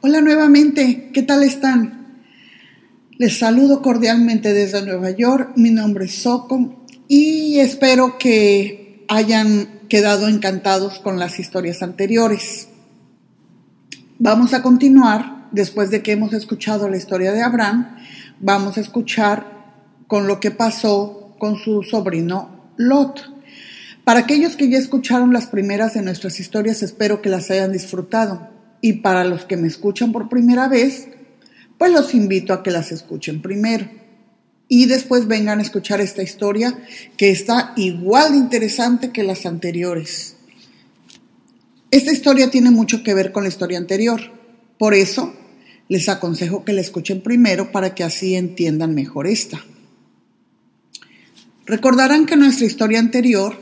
Hola nuevamente, ¿qué tal están? Les saludo cordialmente desde Nueva York, mi nombre es Soco y espero que hayan quedado encantados con las historias anteriores. Vamos a continuar, después de que hemos escuchado la historia de Abraham, vamos a escuchar con lo que pasó con su sobrino Lot. Para aquellos que ya escucharon las primeras de nuestras historias, espero que las hayan disfrutado. Y para los que me escuchan por primera vez, pues los invito a que las escuchen primero. Y después vengan a escuchar esta historia que está igual interesante que las anteriores. Esta historia tiene mucho que ver con la historia anterior. Por eso les aconsejo que la escuchen primero para que así entiendan mejor esta. Recordarán que en nuestra historia anterior,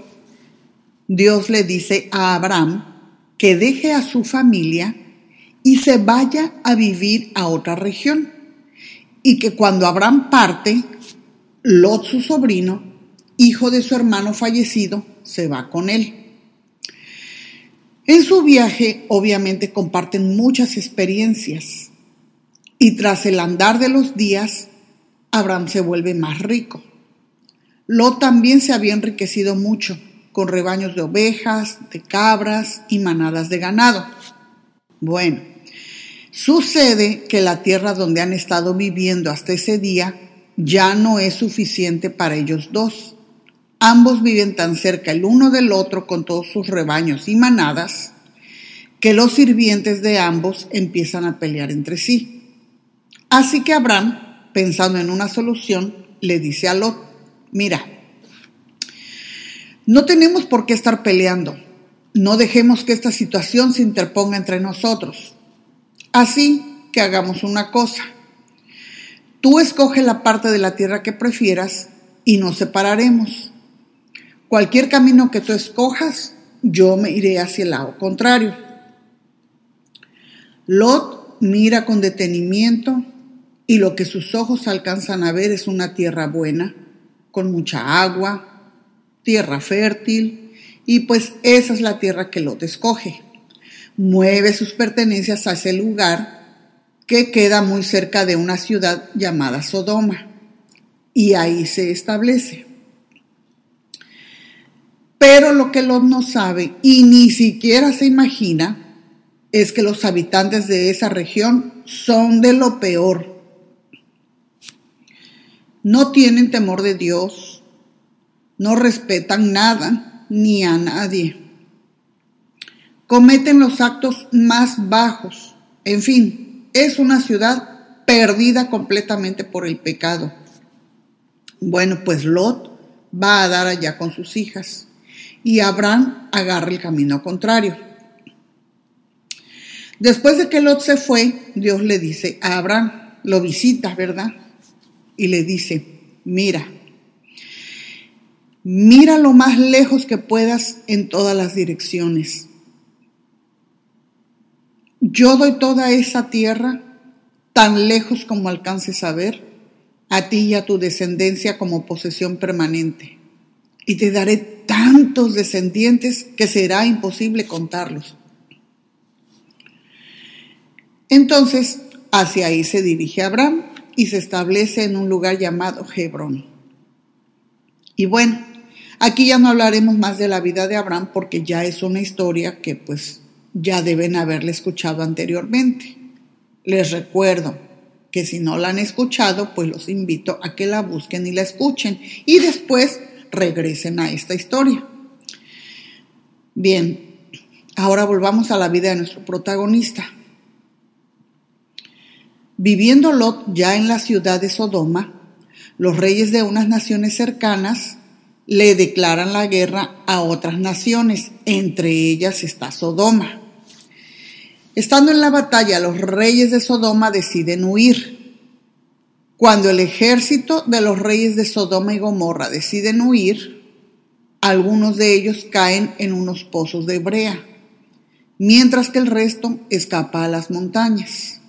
Dios le dice a Abraham que deje a su familia y se vaya a vivir a otra región. Y que cuando Abraham parte, Lot, su sobrino, hijo de su hermano fallecido, se va con él. En su viaje, obviamente, comparten muchas experiencias. Y tras el andar de los días, Abraham se vuelve más rico. Lot también se había enriquecido mucho, con rebaños de ovejas, de cabras y manadas de ganado. Bueno, Sucede que la tierra donde han estado viviendo hasta ese día ya no es suficiente para ellos dos. Ambos viven tan cerca el uno del otro con todos sus rebaños y manadas que los sirvientes de ambos empiezan a pelear entre sí. Así que Abraham, pensando en una solución, le dice a Lot, mira, no tenemos por qué estar peleando, no dejemos que esta situación se interponga entre nosotros. Así que hagamos una cosa. Tú escoge la parte de la tierra que prefieras y nos separaremos. Cualquier camino que tú escojas, yo me iré hacia el lado contrario. Lot mira con detenimiento y lo que sus ojos alcanzan a ver es una tierra buena, con mucha agua, tierra fértil, y pues esa es la tierra que Lot escoge mueve sus pertenencias a ese lugar que queda muy cerca de una ciudad llamada Sodoma. Y ahí se establece. Pero lo que Lot no sabe y ni siquiera se imagina es que los habitantes de esa región son de lo peor. No tienen temor de Dios, no respetan nada ni a nadie cometen los actos más bajos. En fin, es una ciudad perdida completamente por el pecado. Bueno, pues Lot va a dar allá con sus hijas y Abraham agarra el camino contrario. Después de que Lot se fue, Dios le dice a Abraham, lo visita, ¿verdad? Y le dice, mira, mira lo más lejos que puedas en todas las direcciones yo doy toda esa tierra, tan lejos como alcances a ver, a ti y a tu descendencia como posesión permanente. Y te daré tantos descendientes que será imposible contarlos. Entonces, hacia ahí se dirige Abraham y se establece en un lugar llamado Hebrón. Y bueno, aquí ya no hablaremos más de la vida de Abraham porque ya es una historia que pues ya deben haberla escuchado anteriormente. Les recuerdo que si no la han escuchado, pues los invito a que la busquen y la escuchen y después regresen a esta historia. Bien, ahora volvamos a la vida de nuestro protagonista. Viviendo Lot ya en la ciudad de Sodoma, los reyes de unas naciones cercanas le declaran la guerra a otras naciones, entre ellas está Sodoma. Estando en la batalla, los reyes de Sodoma deciden huir. Cuando el ejército de los reyes de Sodoma y Gomorra deciden huir, algunos de ellos caen en unos pozos de brea, mientras que el resto escapa a las montañas.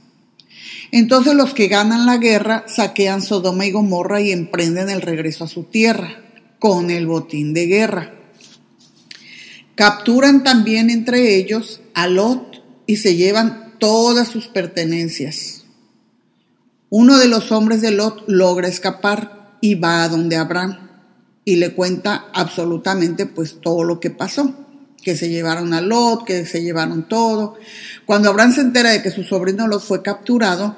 Entonces los que ganan la guerra saquean Sodoma y Gomorra y emprenden el regreso a su tierra con el botín de guerra. Capturan también entre ellos a Lot, y se llevan todas sus pertenencias. Uno de los hombres de Lot logra escapar y va a donde Abraham y le cuenta absolutamente pues todo lo que pasó, que se llevaron a Lot, que se llevaron todo. Cuando Abraham se entera de que su sobrino Lot fue capturado,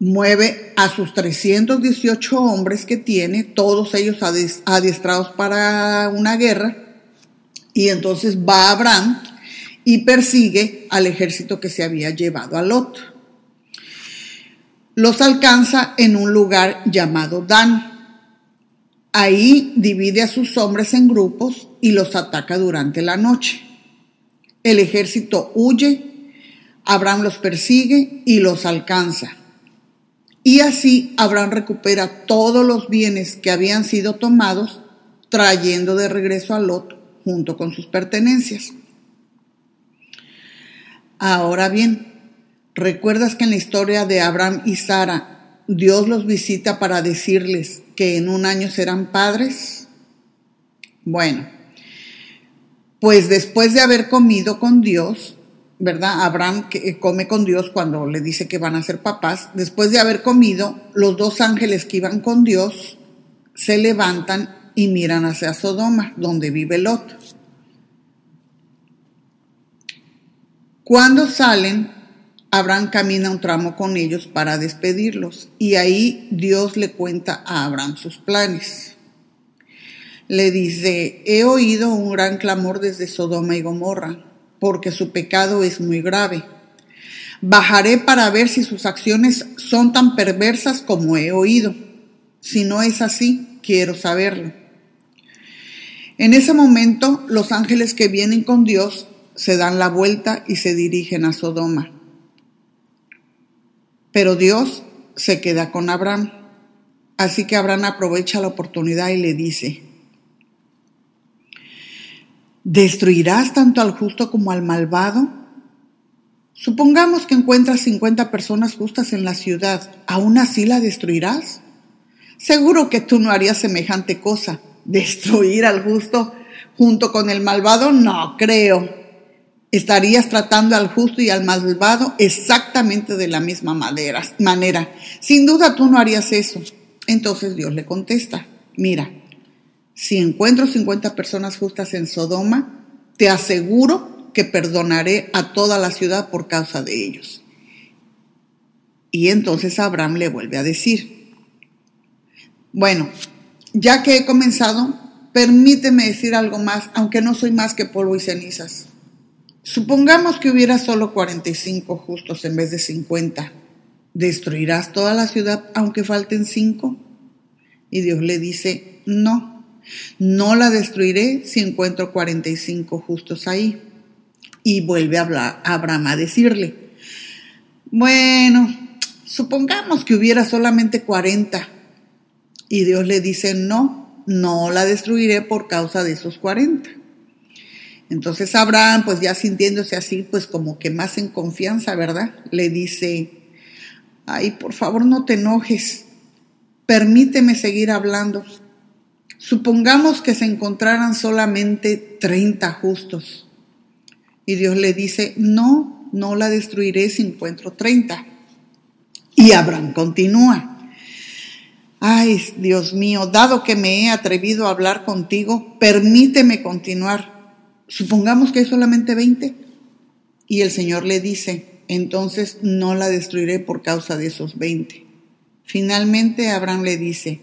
mueve a sus 318 hombres que tiene, todos ellos adiestrados para una guerra, y entonces va Abraham y persigue al ejército que se había llevado a Lot. Los alcanza en un lugar llamado Dan Ahí divide a sus hombres en grupos y los ataca durante la noche. El ejército huye, Abraham los persigue y los alcanza. Y así Abraham recupera todos los bienes que habían sido tomados, trayendo de regreso a Lot junto con sus pertenencias. Ahora bien, ¿recuerdas que en la historia de Abraham y Sara Dios los visita para decirles que en un año serán padres? Bueno, pues después de haber comido con Dios, ¿verdad? Abraham que come con Dios cuando le dice que van a ser papás. Después de haber comido, los dos ángeles que iban con Dios se levantan y miran hacia Sodoma, donde vive Lot. Cuando salen, Abraham camina un tramo con ellos para despedirlos y ahí Dios le cuenta a Abraham sus planes. Le dice, he oído un gran clamor desde Sodoma y Gomorra, porque su pecado es muy grave. Bajaré para ver si sus acciones son tan perversas como he oído. Si no es así, quiero saberlo. En ese momento, los ángeles que vienen con Dios se dan la vuelta y se dirigen a Sodoma. Pero Dios se queda con Abraham. Así que Abraham aprovecha la oportunidad y le dice, ¿destruirás tanto al justo como al malvado? Supongamos que encuentras 50 personas justas en la ciudad, ¿aún así la destruirás? Seguro que tú no harías semejante cosa. ¿Destruir al justo junto con el malvado? No creo estarías tratando al justo y al malvado exactamente de la misma manera. Sin duda tú no harías eso. Entonces Dios le contesta, mira, si encuentro 50 personas justas en Sodoma, te aseguro que perdonaré a toda la ciudad por causa de ellos. Y entonces Abraham le vuelve a decir, bueno, ya que he comenzado, permíteme decir algo más, aunque no soy más que polvo y cenizas. Supongamos que hubiera solo 45 justos en vez de 50. ¿Destruirás toda la ciudad aunque falten 5? Y Dios le dice, no, no la destruiré si encuentro 45 justos ahí. Y vuelve a, hablar, a Abraham a decirle, bueno, supongamos que hubiera solamente 40. Y Dios le dice, no, no la destruiré por causa de esos 40. Entonces Abraham, pues ya sintiéndose así, pues como que más en confianza, ¿verdad? Le dice, ay, por favor no te enojes, permíteme seguir hablando. Supongamos que se encontraran solamente 30 justos. Y Dios le dice, no, no la destruiré si encuentro 30. Y Abraham continúa. Ay, Dios mío, dado que me he atrevido a hablar contigo, permíteme continuar supongamos que hay solamente 20 y el Señor le dice, entonces no la destruiré por causa de esos 20. Finalmente Abraham le dice,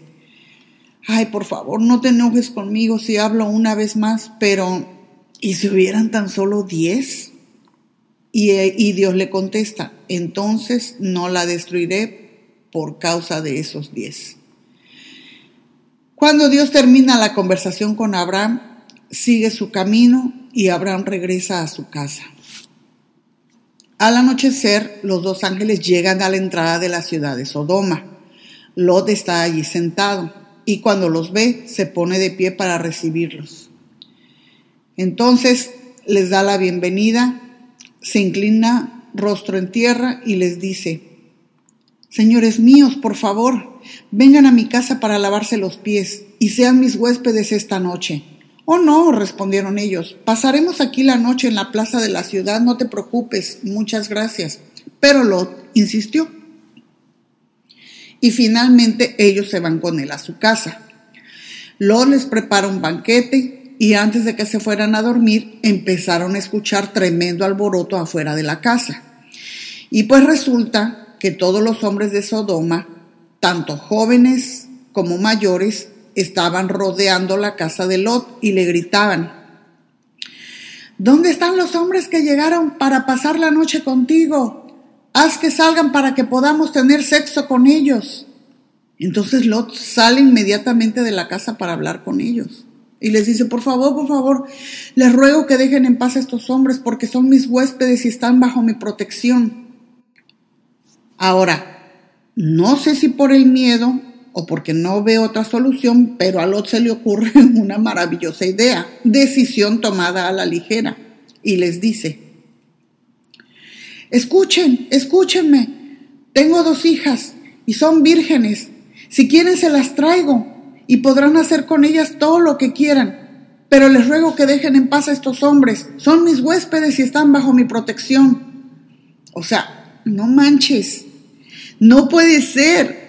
ay, por favor, no te enojes conmigo si hablo una vez más, pero ¿y si hubieran tan solo 10? Y, y Dios le contesta, entonces no la destruiré por causa de esos 10. Cuando Dios termina la conversación con Abraham, sigue su camino y Abraham regresa a su casa. Al anochecer, los dos ángeles llegan a la entrada de la ciudad de Sodoma. Lot está allí sentado y cuando los ve se pone de pie para recibirlos. Entonces les da la bienvenida, se inclina rostro en tierra y les dice, Señores míos, por favor, vengan a mi casa para lavarse los pies y sean mis huéspedes esta noche. Oh, no, respondieron ellos, pasaremos aquí la noche en la plaza de la ciudad, no te preocupes, muchas gracias. pero Lot insistió. Y finalmente ellos se van con él a su casa. Lot les prepara un banquete y antes de que se fueran a dormir empezaron a escuchar tremendo alboroto afuera de la casa. Y pues resulta que todos los hombres de Sodoma, tanto jóvenes como mayores, estaban rodeando la casa de Lot y le gritaban, ¿Dónde están los hombres que llegaron para pasar la noche contigo? Haz que salgan para que podamos tener sexo con ellos. Entonces Lot sale inmediatamente de la casa para hablar con ellos. Y les dice, por favor, por favor, les ruego que dejen en paz a estos hombres porque son mis huéspedes y están bajo mi protección. Ahora, no sé si por el miedo o porque no ve otra solución, pero a Lot se le ocurre una maravillosa idea, decisión tomada a la ligera, y les dice, escuchen, escúchenme, tengo dos hijas y son vírgenes, si quieren se las traigo y podrán hacer con ellas todo lo que quieran, pero les ruego que dejen en paz a estos hombres, son mis huéspedes y están bajo mi protección. O sea, no manches, no puede ser,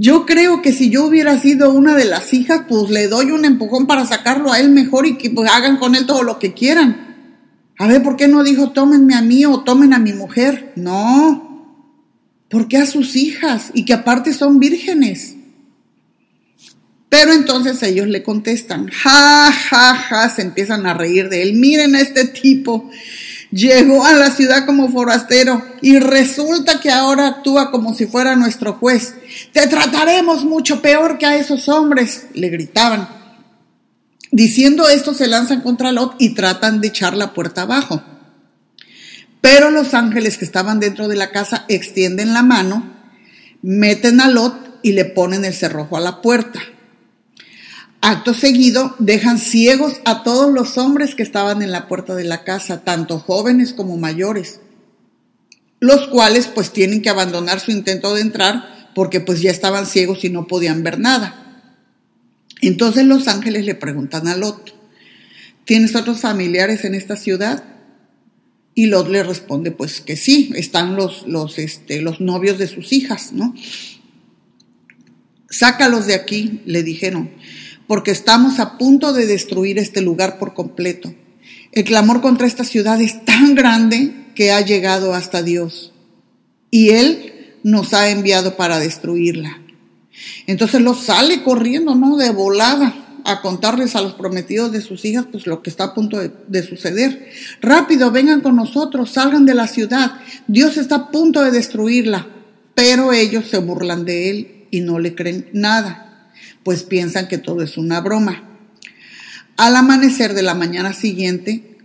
yo creo que si yo hubiera sido una de las hijas, pues le doy un empujón para sacarlo a él mejor y que pues, hagan con él todo lo que quieran. A ver, ¿por qué no dijo tómenme a mí o tomen a mi mujer? No. ¿Por qué a sus hijas? Y que aparte son vírgenes. Pero entonces ellos le contestan, ja, ja, ja, se empiezan a reír de él. Miren a este tipo llegó a la ciudad como forastero y resulta que ahora actúa como si fuera nuestro juez. Te trataremos mucho peor que a esos hombres, le gritaban. Diciendo esto se lanzan contra Lot y tratan de echar la puerta abajo. Pero los ángeles que estaban dentro de la casa extienden la mano, meten a Lot y le ponen el cerrojo a la puerta. Acto seguido, dejan ciegos a todos los hombres que estaban en la puerta de la casa, tanto jóvenes como mayores, los cuales pues tienen que abandonar su intento de entrar porque pues ya estaban ciegos y no podían ver nada. Entonces los ángeles le preguntan a Lot, ¿tienes otros familiares en esta ciudad? Y Lot le responde pues que sí, están los, los, este, los novios de sus hijas, ¿no? Sácalos de aquí, le dijeron porque estamos a punto de destruir este lugar por completo. El clamor contra esta ciudad es tan grande que ha llegado hasta Dios y Él nos ha enviado para destruirla. Entonces lo sale corriendo, ¿no? De volada a contarles a los prometidos de sus hijas pues lo que está a punto de, de, suceder. Rápido, vengan con nosotros, salgan de la ciudad. Dios está a punto de destruirla. Pero ellos se burlan de él y no le creen nada pues piensan que todo es una broma. Al amanecer de la mañana siguiente,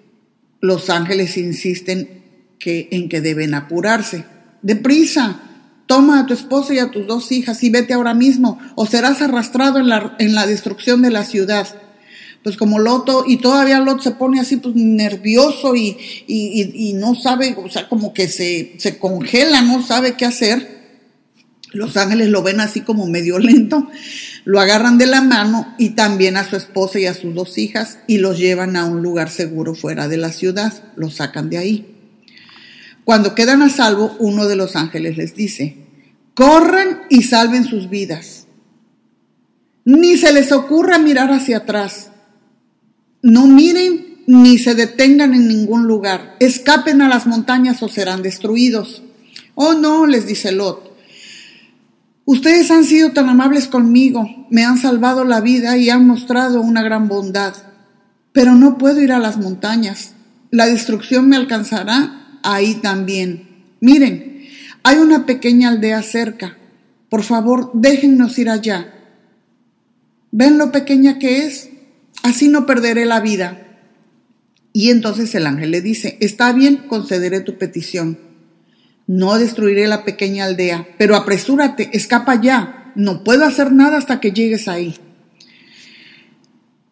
los ángeles insisten que, en que deben apurarse. Deprisa, toma a tu esposa y a tus dos hijas y vete ahora mismo, o serás arrastrado en la, en la destrucción de la ciudad. Pues como Loto, y todavía Lot se pone así pues nervioso y, y, y no sabe, o sea, como que se, se congela, no sabe qué hacer. Los ángeles lo ven así como medio lento lo agarran de la mano y también a su esposa y a sus dos hijas y los llevan a un lugar seguro fuera de la ciudad, los sacan de ahí. Cuando quedan a salvo, uno de los ángeles les dice, corran y salven sus vidas. Ni se les ocurra mirar hacia atrás. No miren ni se detengan en ningún lugar. Escapen a las montañas o serán destruidos. Oh no, les dice Lot, Ustedes han sido tan amables conmigo, me han salvado la vida y han mostrado una gran bondad, pero no puedo ir a las montañas. La destrucción me alcanzará ahí también. Miren, hay una pequeña aldea cerca. Por favor, déjennos ir allá. ¿Ven lo pequeña que es? Así no perderé la vida. Y entonces el ángel le dice, está bien, concederé tu petición. No destruiré la pequeña aldea, pero apresúrate, escapa ya. No puedo hacer nada hasta que llegues ahí.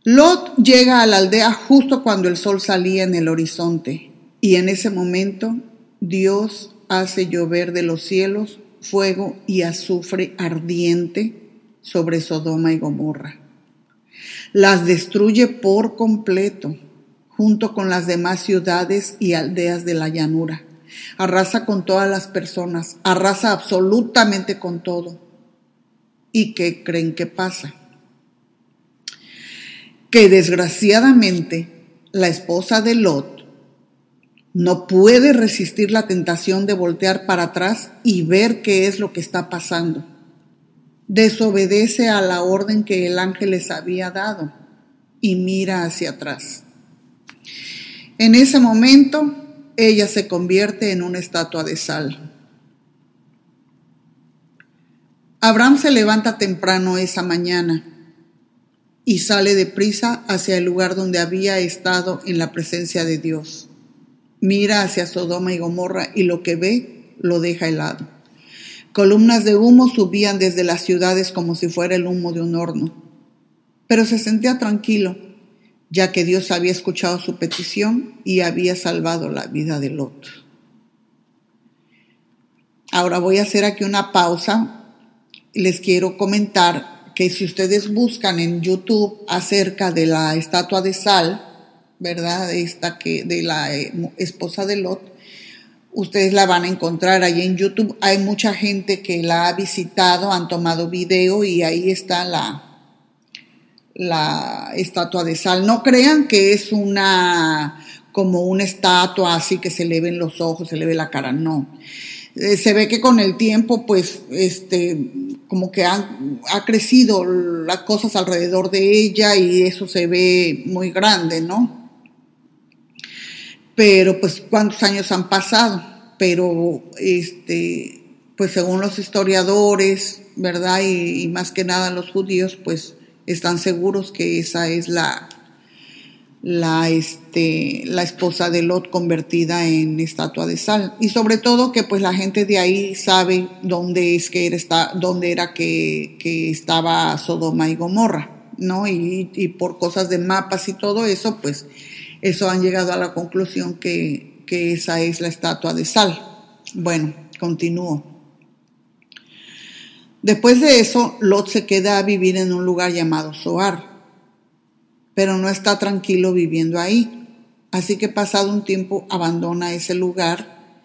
Lot llega a la aldea justo cuando el sol salía en el horizonte y en ese momento Dios hace llover de los cielos fuego y azufre ardiente sobre Sodoma y Gomorra. Las destruye por completo, junto con las demás ciudades y aldeas de la llanura arrasa con todas las personas, arrasa absolutamente con todo. ¿Y qué creen que pasa? Que desgraciadamente la esposa de Lot no puede resistir la tentación de voltear para atrás y ver qué es lo que está pasando. Desobedece a la orden que el ángel les había dado y mira hacia atrás. En ese momento, ella se convierte en una estatua de sal. Abraham se levanta temprano esa mañana y sale deprisa hacia el lugar donde había estado en la presencia de Dios. Mira hacia Sodoma y Gomorra y lo que ve lo deja helado. Columnas de humo subían desde las ciudades como si fuera el humo de un horno pero se sentía tranquilo, ya que Dios había escuchado su petición y había salvado la vida de Lot. Ahora voy a hacer aquí una pausa. Les quiero comentar que si ustedes buscan en YouTube acerca de la estatua de sal, ¿verdad? Esta que, de la eh, esposa de Lot, ustedes la van a encontrar ahí en YouTube. Hay mucha gente que la ha visitado, han tomado video y ahí está la, la estatua de sal. No crean que es una como una estatua así que se le ven los ojos, se le ve la cara, no. Eh, se ve que con el tiempo, pues, este, como que ha, ha crecido las cosas alrededor de ella y eso se ve muy grande, ¿no? Pero, pues, ¿cuántos años han pasado? Pero, este, pues, según los historiadores, ¿verdad? y más que nada los judíos, pues, están seguros que esa es la, la, este, la esposa de Lot convertida en estatua de sal. Y sobre todo que pues la gente de ahí sabe dónde es que era, dónde era que, que estaba Sodoma y Gomorra, ¿no? Y, y, por cosas de mapas y todo eso, pues eso han llegado a la conclusión que, que esa es la estatua de sal. Bueno, continúo. Después de eso, Lot se queda a vivir en un lugar llamado Zoar, pero no está tranquilo viviendo ahí. Así que pasado un tiempo abandona ese lugar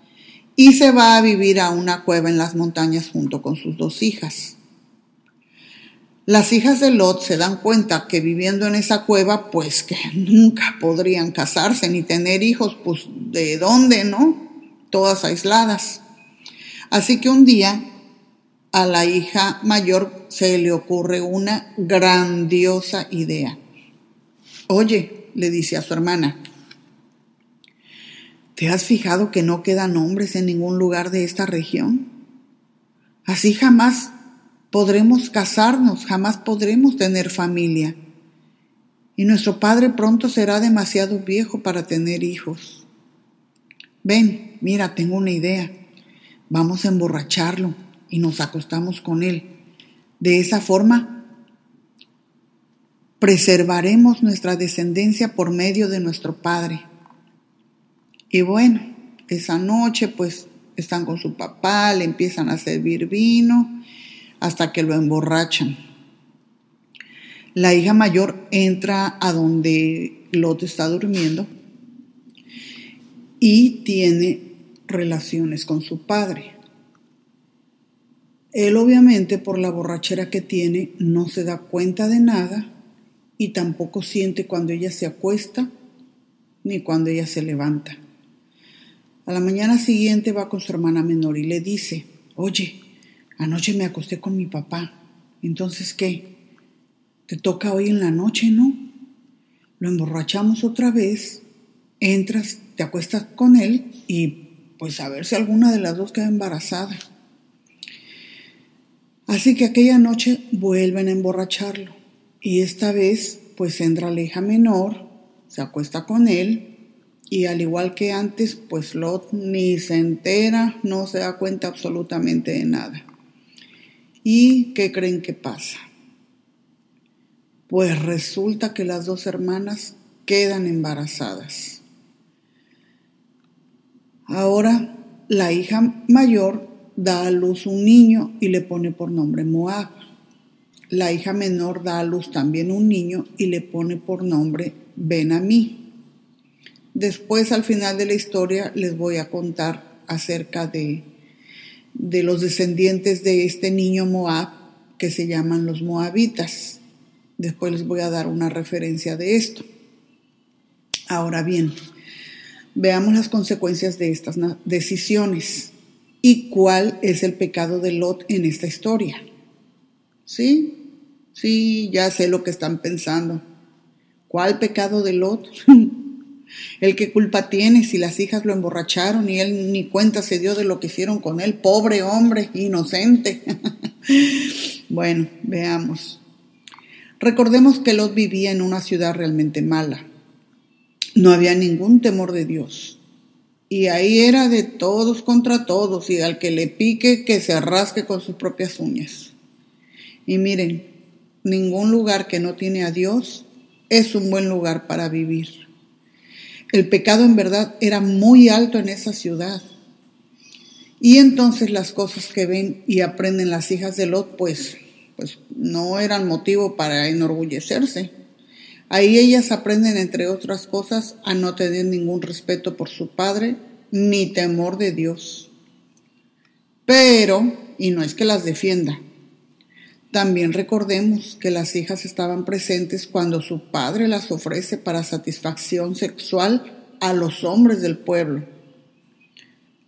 y se va a vivir a una cueva en las montañas junto con sus dos hijas. Las hijas de Lot se dan cuenta que viviendo en esa cueva, pues que nunca podrían casarse ni tener hijos, pues de dónde, ¿no? Todas aisladas. Así que un día a la hija mayor se le ocurre una grandiosa idea. Oye, le dice a su hermana, ¿te has fijado que no quedan hombres en ningún lugar de esta región? Así jamás podremos casarnos, jamás podremos tener familia. Y nuestro padre pronto será demasiado viejo para tener hijos. Ven, mira, tengo una idea. Vamos a emborracharlo y nos acostamos con Él. De esa forma, preservaremos nuestra descendencia por medio de nuestro Padre. Y bueno, esa noche pues están con su papá, le empiezan a servir vino hasta que lo emborrachan. La hija mayor entra a donde Lot está durmiendo y tiene relaciones con su padre. Él obviamente por la borrachera que tiene no se da cuenta de nada y tampoco siente cuando ella se acuesta ni cuando ella se levanta. A la mañana siguiente va con su hermana menor y le dice, oye, anoche me acosté con mi papá, entonces ¿qué? Te toca hoy en la noche, ¿no? Lo emborrachamos otra vez, entras, te acuestas con él y pues a ver si alguna de las dos queda embarazada. Así que aquella noche vuelven a emborracharlo y esta vez pues entra la hija menor, se acuesta con él y al igual que antes pues Lot ni se entera, no se da cuenta absolutamente de nada. ¿Y qué creen que pasa? Pues resulta que las dos hermanas quedan embarazadas. Ahora la hija mayor da a luz un niño y le pone por nombre Moab. La hija menor da a luz también un niño y le pone por nombre Ben Después, al final de la historia, les voy a contar acerca de, de los descendientes de este niño Moab que se llaman los moabitas. Después les voy a dar una referencia de esto. Ahora bien, veamos las consecuencias de estas decisiones y cuál es el pecado de Lot en esta historia. ¿Sí? Sí, ya sé lo que están pensando. ¿Cuál pecado de Lot? ¿El qué culpa tiene si las hijas lo emborracharon y él ni cuenta se dio de lo que hicieron con él? Pobre hombre, inocente. bueno, veamos. Recordemos que Lot vivía en una ciudad realmente mala. No había ningún temor de Dios. Y ahí era de todos contra todos y al que le pique que se arrasque con sus propias uñas. Y miren, ningún lugar que no tiene a Dios es un buen lugar para vivir. El pecado en verdad era muy alto en esa ciudad. Y entonces las cosas que ven y aprenden las hijas de Lot, pues, pues no eran motivo para enorgullecerse. Ahí ellas aprenden, entre otras cosas, a no tener ningún respeto por su padre ni temor de Dios. Pero, y no es que las defienda, también recordemos que las hijas estaban presentes cuando su padre las ofrece para satisfacción sexual a los hombres del pueblo,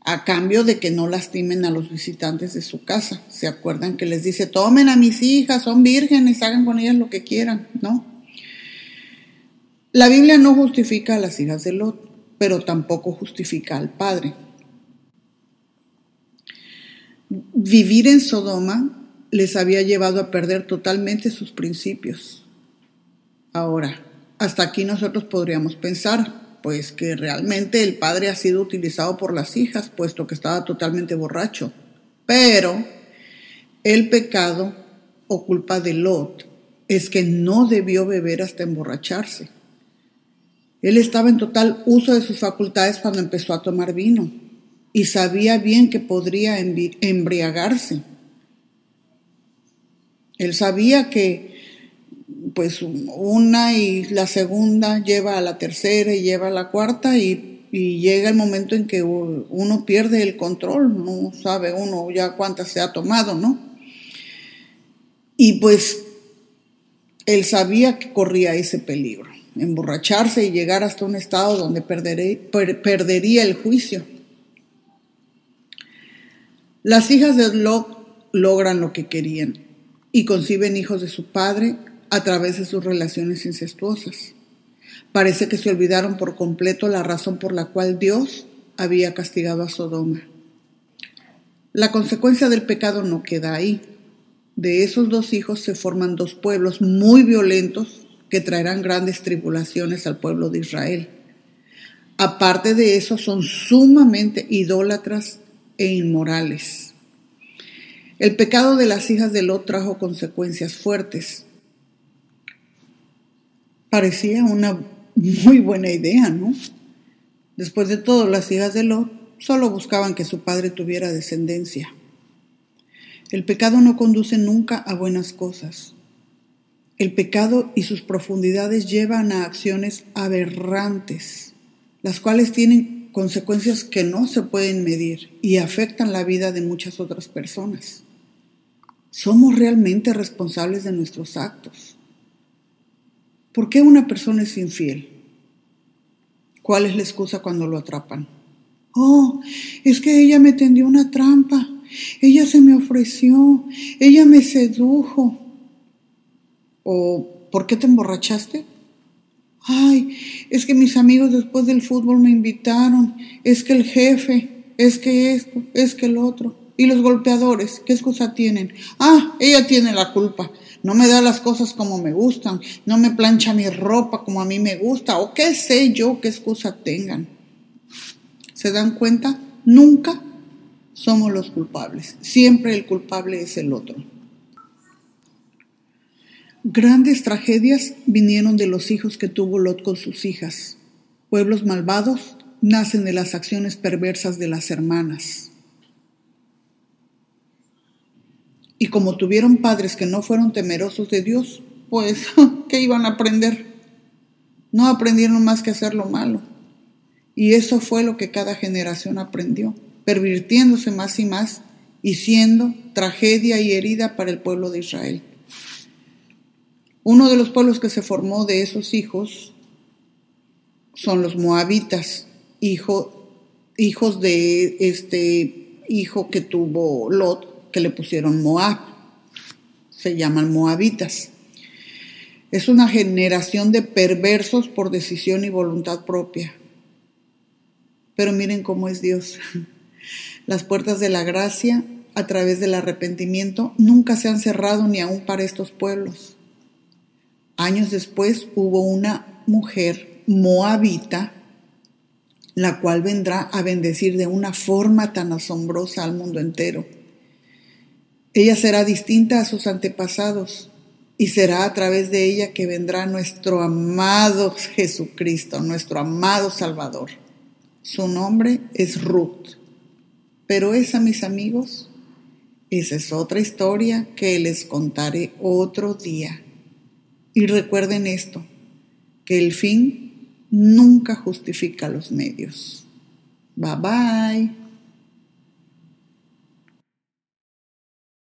a cambio de que no lastimen a los visitantes de su casa. ¿Se acuerdan que les dice, tomen a mis hijas, son vírgenes, hagan con ellas lo que quieran? ¿No? La Biblia no justifica a las hijas de Lot, pero tampoco justifica al padre. Vivir en Sodoma les había llevado a perder totalmente sus principios. Ahora, hasta aquí nosotros podríamos pensar, pues que realmente el padre ha sido utilizado por las hijas, puesto que estaba totalmente borracho. Pero el pecado o culpa de Lot es que no debió beber hasta emborracharse. Él estaba en total uso de sus facultades cuando empezó a tomar vino y sabía bien que podría embriagarse. Él sabía que pues una y la segunda lleva a la tercera y lleva a la cuarta y, llega el momento en que uno pierde el control, no sabe uno ya cuántas se ha tomado, ¿no? Y pues él sabía que corría ese peligro, emborracharse y llegar hasta un estado donde perdería el juicio. Las hijas de Lot logran lo que querían, y conciben hijos de su padre a través de sus relaciones incestuosas. Parece que se olvidaron por completo la razón por la cual Dios había castigado a Sodoma. La consecuencia del pecado no queda ahí. De esos dos hijos se forman dos pueblos muy violentos que traerán grandes tribulaciones al pueblo de Israel. Aparte de eso, son sumamente idólatras e inmorales. El pecado de las hijas de Lot trajo consecuencias fuertes. Parecía una muy buena idea, ¿no? Después de todo, las hijas de Lot solo buscaban que su padre tuviera descendencia. El pecado no conduce nunca a buenas cosas. El pecado y sus profundidades llevan a acciones aberrantes, las cuales tienen consecuencias que no se pueden medir y afectan la vida de muchas otras personas. ¿Somos realmente responsables de nuestros actos? ¿Por qué una persona es infiel? ¿Cuál es la excusa cuando lo atrapan? Oh, es que ella me tendió una trampa, ella se me ofreció, ella me sedujo. ¿O por qué te emborrachaste? Ay, es que mis amigos después del fútbol me invitaron, es que el jefe, es que esto, es que el otro. ¿Y los golpeadores? ¿Qué excusa tienen? Ah, ella tiene la culpa. No me da las cosas como me gustan. No me plancha mi ropa como a mí me gusta. O qué sé yo qué excusa tengan. ¿Se dan cuenta? Nunca somos los culpables. Siempre el culpable es el otro. Grandes tragedias vinieron de los hijos que tuvo Lot con sus hijas. Pueblos malvados nacen de las acciones perversas de las hermanas. Y como tuvieron padres que no fueron temerosos de Dios, pues, ¿qué iban a aprender? No aprendieron más que hacer lo malo. Y eso fue lo que cada generación aprendió. pervirtiéndose más y más y siendo tragedia y herida para el pueblo de Israel. Uno de los pueblos que se formó de esos hijos son los moabitas, hijo, hijos de este hijo que tuvo Lot, que le pusieron Moab. Se llaman moabitas. Es una generación de perversos por decisión y voluntad propia. Pero miren cómo es Dios. Las puertas de la gracia a través del arrepentimiento nunca se han cerrado ni aún para estos pueblos. Años después hubo una mujer moabita, la cual vendrá a bendecir de una forma tan asombrosa al mundo entero. Ella será distinta a sus antepasados y será a través de ella que vendrá nuestro amado Jesucristo, nuestro amado Salvador. Su nombre es Ruth. Pero esa, mis amigos, esa es otra historia que les contaré otro día. Y recuerden esto, que el fin nunca justifica los medios. Bye bye.